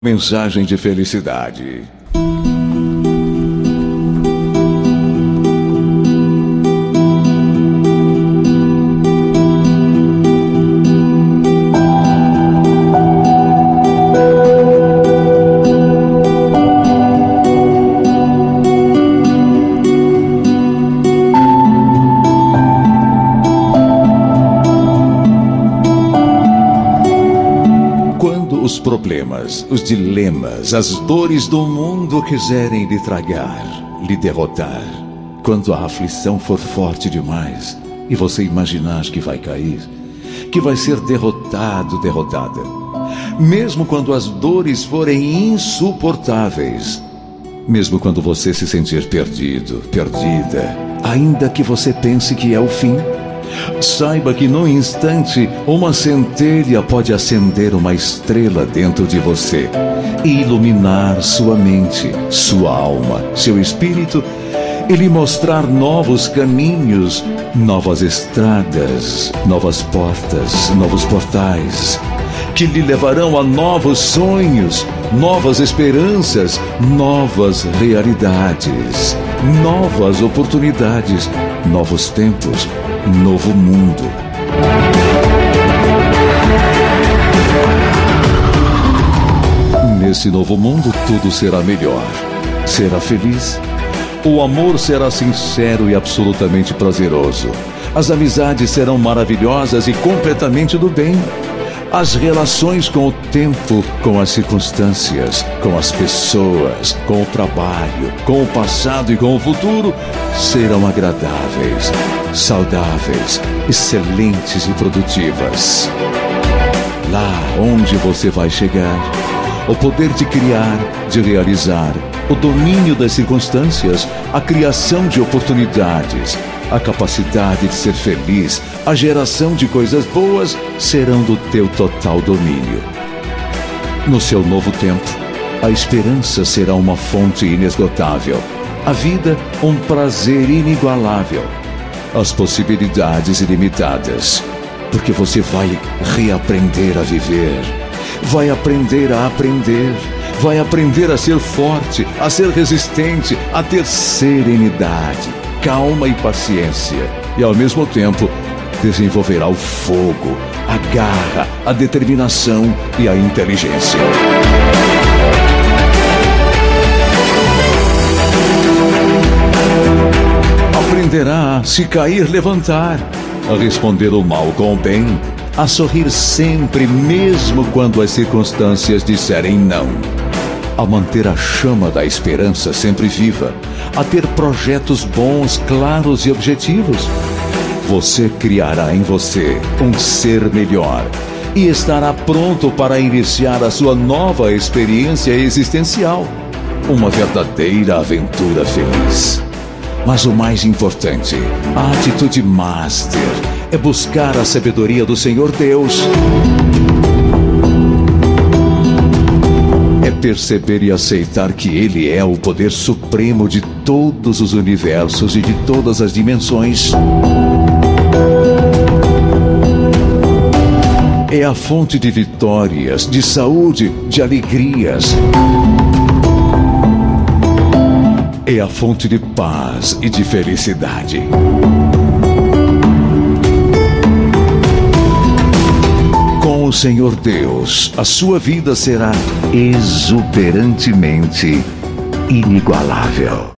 Mensagem de felicidade. Problemas, os dilemas, as dores do mundo quiserem lhe tragar, lhe derrotar, quando a aflição for forte demais e você imaginar que vai cair, que vai ser derrotado, derrotada, mesmo quando as dores forem insuportáveis, mesmo quando você se sentir perdido, perdida, ainda que você pense que é o fim, Saiba que num instante uma centelha pode acender uma estrela dentro de você e iluminar sua mente, sua alma, seu espírito e lhe mostrar novos caminhos, novas estradas, novas portas, novos portais que lhe levarão a novos sonhos, novas esperanças, novas realidades, novas oportunidades, novos tempos novo mundo. Nesse novo mundo, tudo será melhor. Será feliz. O amor será sincero e absolutamente prazeroso. As amizades serão maravilhosas e completamente do bem. As relações com o tempo, com as circunstâncias, com as pessoas, com o trabalho, com o passado e com o futuro serão agradáveis, saudáveis, excelentes e produtivas. Lá onde você vai chegar, o poder de criar, de realizar, o domínio das circunstâncias, a criação de oportunidades, a capacidade de ser feliz, a geração de coisas boas serão do teu total domínio. No seu novo tempo, a esperança será uma fonte inesgotável, a vida um prazer inigualável, as possibilidades ilimitadas, porque você vai reaprender a viver, vai aprender a aprender, vai aprender a ser forte, a ser resistente, a ter serenidade calma e paciência, e ao mesmo tempo desenvolverá o fogo, a garra, a determinação e a inteligência. Aprenderá a se cair, levantar, a responder o mal com o bem, a sorrir sempre, mesmo quando as circunstâncias disserem não a manter a chama da esperança sempre viva, a ter projetos bons, claros e objetivos. Você criará em você um ser melhor e estará pronto para iniciar a sua nova experiência existencial. Uma verdadeira aventura feliz. Mas o mais importante, a atitude master, é buscar a sabedoria do Senhor Deus perceber e aceitar que Ele é o poder supremo de todos os universos e de todas as dimensões. É a fonte de vitórias, de saúde, de alegrias. É a fonte de paz e de felicidade. O Senhor Deus, a sua vida será exuberantemente inigualável.